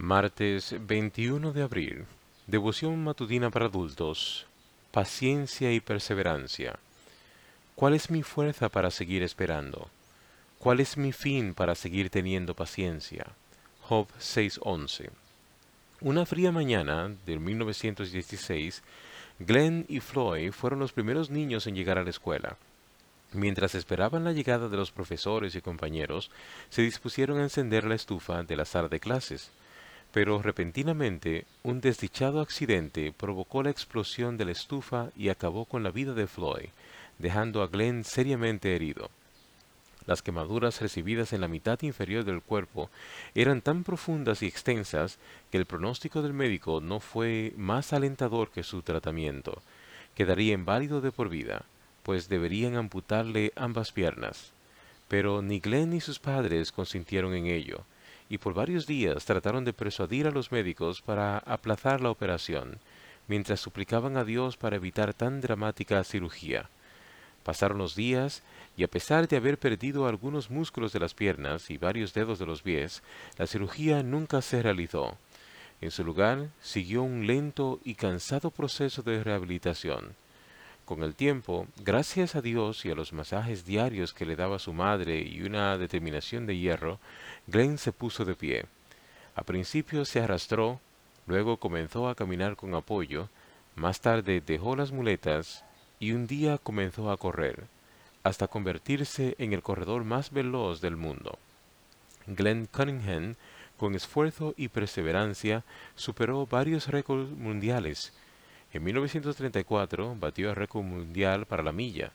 Martes 21 de abril. Devoción matutina para adultos. Paciencia y perseverancia. ¿Cuál es mi fuerza para seguir esperando? ¿Cuál es mi fin para seguir teniendo paciencia? Job 6:11. Una fría mañana de 1916, Glenn y Floyd fueron los primeros niños en llegar a la escuela. Mientras esperaban la llegada de los profesores y compañeros, se dispusieron a encender la estufa de la sala de clases. Pero repentinamente un desdichado accidente provocó la explosión de la estufa y acabó con la vida de Floyd, dejando a Glenn seriamente herido. Las quemaduras recibidas en la mitad inferior del cuerpo eran tan profundas y extensas que el pronóstico del médico no fue más alentador que su tratamiento. Quedaría inválido de por vida, pues deberían amputarle ambas piernas. Pero ni Glenn ni sus padres consintieron en ello y por varios días trataron de persuadir a los médicos para aplazar la operación, mientras suplicaban a Dios para evitar tan dramática cirugía. Pasaron los días y a pesar de haber perdido algunos músculos de las piernas y varios dedos de los pies, la cirugía nunca se realizó. En su lugar siguió un lento y cansado proceso de rehabilitación. Con el tiempo, gracias a Dios y a los masajes diarios que le daba su madre y una determinación de hierro, Glenn se puso de pie. A principio se arrastró, luego comenzó a caminar con apoyo, más tarde dejó las muletas y un día comenzó a correr, hasta convertirse en el corredor más veloz del mundo. Glenn Cunningham, con esfuerzo y perseverancia, superó varios récords mundiales, en 1934 batió el récord mundial para la milla,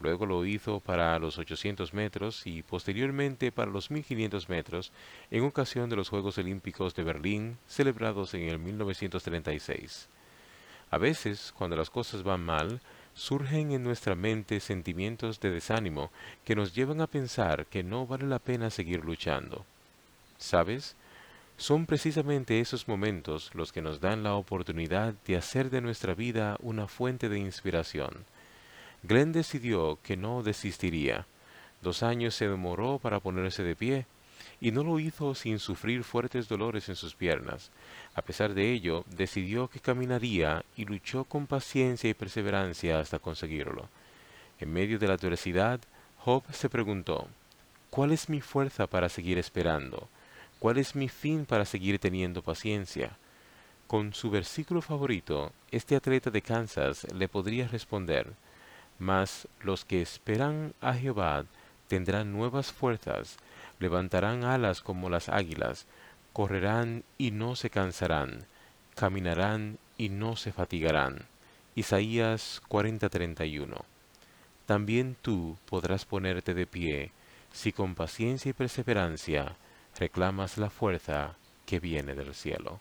luego lo hizo para los 800 metros y posteriormente para los 1500 metros en ocasión de los Juegos Olímpicos de Berlín celebrados en el 1936. A veces, cuando las cosas van mal, surgen en nuestra mente sentimientos de desánimo que nos llevan a pensar que no vale la pena seguir luchando. ¿Sabes? Son precisamente esos momentos los que nos dan la oportunidad de hacer de nuestra vida una fuente de inspiración. Glenn decidió que no desistiría. Dos años se demoró para ponerse de pie, y no lo hizo sin sufrir fuertes dolores en sus piernas. A pesar de ello, decidió que caminaría y luchó con paciencia y perseverancia hasta conseguirlo. En medio de la adversidad, Job se preguntó, ¿Cuál es mi fuerza para seguir esperando? ¿Cuál es mi fin para seguir teniendo paciencia? Con su versículo favorito, este atleta de Kansas le podría responder, Mas los que esperan a Jehová tendrán nuevas fuerzas, levantarán alas como las águilas, correrán y no se cansarán, caminarán y no se fatigarán. Isaías 40:31 También tú podrás ponerte de pie, si con paciencia y perseverancia reclamas la fuerza que viene del cielo.